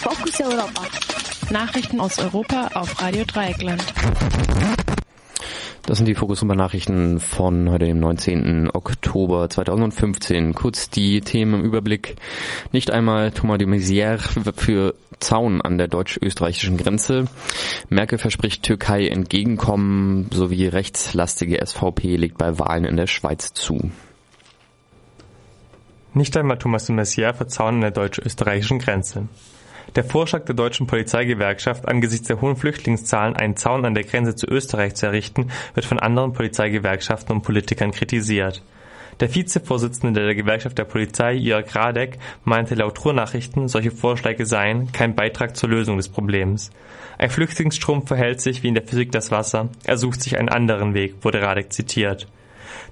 Fokus Europa. Nachrichten aus Europa auf Radio Dreieckland. Das sind die Fokus Europa Nachrichten von heute dem 19. Oktober 2015. Kurz die Themen im Überblick. Nicht einmal Thomas de Maizière für Zaun an der deutsch-österreichischen Grenze. Merkel verspricht Türkei entgegenkommen sowie rechtslastige SVP legt bei Wahlen in der Schweiz zu. Nicht einmal Thomas de Maizière für Zaun an der deutsch-österreichischen Grenze. Der Vorschlag der deutschen Polizeigewerkschaft, angesichts der hohen Flüchtlingszahlen einen Zaun an der Grenze zu Österreich zu errichten, wird von anderen Polizeigewerkschaften und Politikern kritisiert. Der Vizevorsitzende der Gewerkschaft der Polizei, Jörg Radek, meinte laut Ruhrnachrichten, solche Vorschläge seien kein Beitrag zur Lösung des Problems. Ein Flüchtlingsstrom verhält sich wie in der Physik das Wasser, er sucht sich einen anderen Weg, wurde Radek zitiert.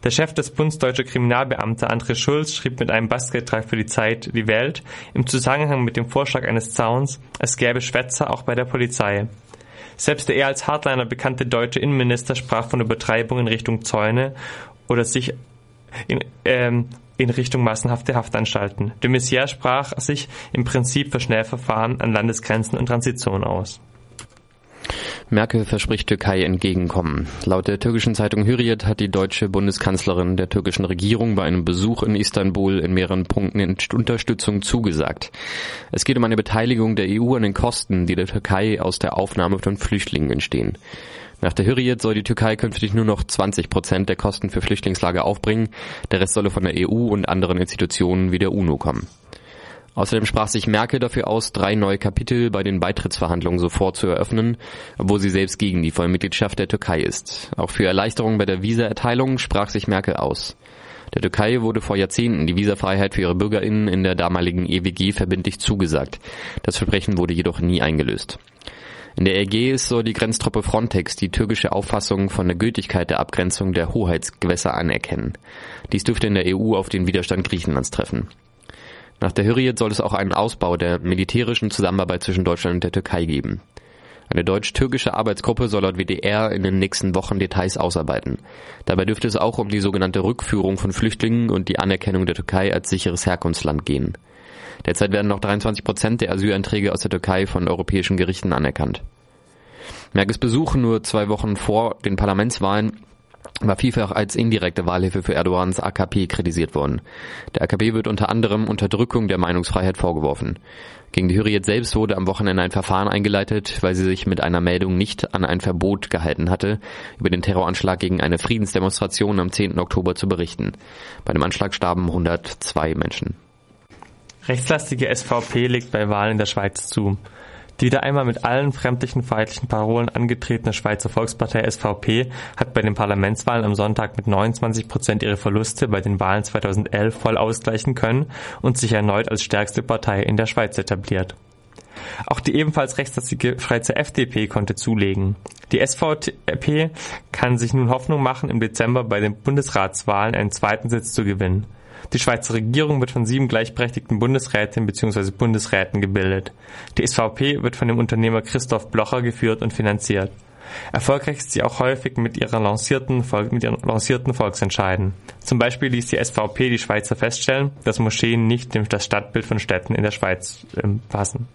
Der Chef des Bundes Deutscher Kriminalbeamte André Schulz schrieb mit einem Basketbeitrag für die Zeit Die Welt im Zusammenhang mit dem Vorschlag eines Zauns, es gäbe Schwätzer auch bei der Polizei. Selbst der eher als Hardliner bekannte deutsche Innenminister sprach von Übertreibung in Richtung Zäune oder sich in, ähm, in Richtung massenhafte Haftanstalten. De Maizière sprach sich im Prinzip für Schnellverfahren an Landesgrenzen und Transition aus. Merkel verspricht Türkei entgegenkommen. Laut der türkischen Zeitung Hürriyet hat die deutsche Bundeskanzlerin der türkischen Regierung bei einem Besuch in Istanbul in mehreren Punkten Unterstützung zugesagt. Es geht um eine Beteiligung der EU an den Kosten, die der Türkei aus der Aufnahme von Flüchtlingen entstehen. Nach der Hürriyet soll die Türkei künftig nur noch 20 Prozent der Kosten für Flüchtlingslager aufbringen. Der Rest solle von der EU und anderen Institutionen wie der UNO kommen. Außerdem sprach sich Merkel dafür aus, drei neue Kapitel bei den Beitrittsverhandlungen sofort zu eröffnen, obwohl sie selbst gegen die Vollmitgliedschaft der Türkei ist. Auch für Erleichterungen bei der Visaerteilung sprach sich Merkel aus. Der Türkei wurde vor Jahrzehnten die Visafreiheit für ihre BürgerInnen in der damaligen EWG verbindlich zugesagt. Das Versprechen wurde jedoch nie eingelöst. In der Ägäis soll die Grenztruppe Frontex die türkische Auffassung von der Gültigkeit der Abgrenzung der Hoheitsgewässer anerkennen. Dies dürfte in der EU auf den Widerstand Griechenlands treffen. Nach der Hürriyet soll es auch einen Ausbau der militärischen Zusammenarbeit zwischen Deutschland und der Türkei geben. Eine deutsch-türkische Arbeitsgruppe soll laut WDR in den nächsten Wochen Details ausarbeiten. Dabei dürfte es auch um die sogenannte Rückführung von Flüchtlingen und die Anerkennung der Türkei als sicheres Herkunftsland gehen. Derzeit werden noch 23 Prozent der Asylanträge aus der Türkei von europäischen Gerichten anerkannt. Merkels Besuch nur zwei Wochen vor den Parlamentswahlen war vielfach als indirekte Wahlhilfe für Erdogans AKP kritisiert worden. Der AKP wird unter anderem Unterdrückung der Meinungsfreiheit vorgeworfen. Gegen die Hürriyet selbst wurde am Wochenende ein Verfahren eingeleitet, weil sie sich mit einer Meldung nicht an ein Verbot gehalten hatte, über den Terroranschlag gegen eine Friedensdemonstration am 10. Oktober zu berichten. Bei dem Anschlag starben 102 Menschen. Rechtslastige SVP legt bei Wahlen in der Schweiz zu. Die wieder einmal mit allen fremdlichen feindlichen Parolen angetretene Schweizer Volkspartei SVP hat bei den Parlamentswahlen am Sonntag mit 29 Prozent ihre Verluste bei den Wahlen 2011 voll ausgleichen können und sich erneut als stärkste Partei in der Schweiz etabliert. Auch die ebenfalls rechtslastige Schweizer FDP konnte zulegen. Die SVP kann sich nun Hoffnung machen, im Dezember bei den Bundesratswahlen einen zweiten Sitz zu gewinnen. Die Schweizer Regierung wird von sieben gleichberechtigten Bundesrätinnen bzw. Bundesräten gebildet. Die SVP wird von dem Unternehmer Christoph Blocher geführt und finanziert. Erfolgreich ist sie auch häufig mit, ihrer lancierten, mit ihren lancierten Volksentscheiden. Zum Beispiel ließ die SVP die Schweizer feststellen, dass Moscheen nicht das Stadtbild von Städten in der Schweiz äh, passen.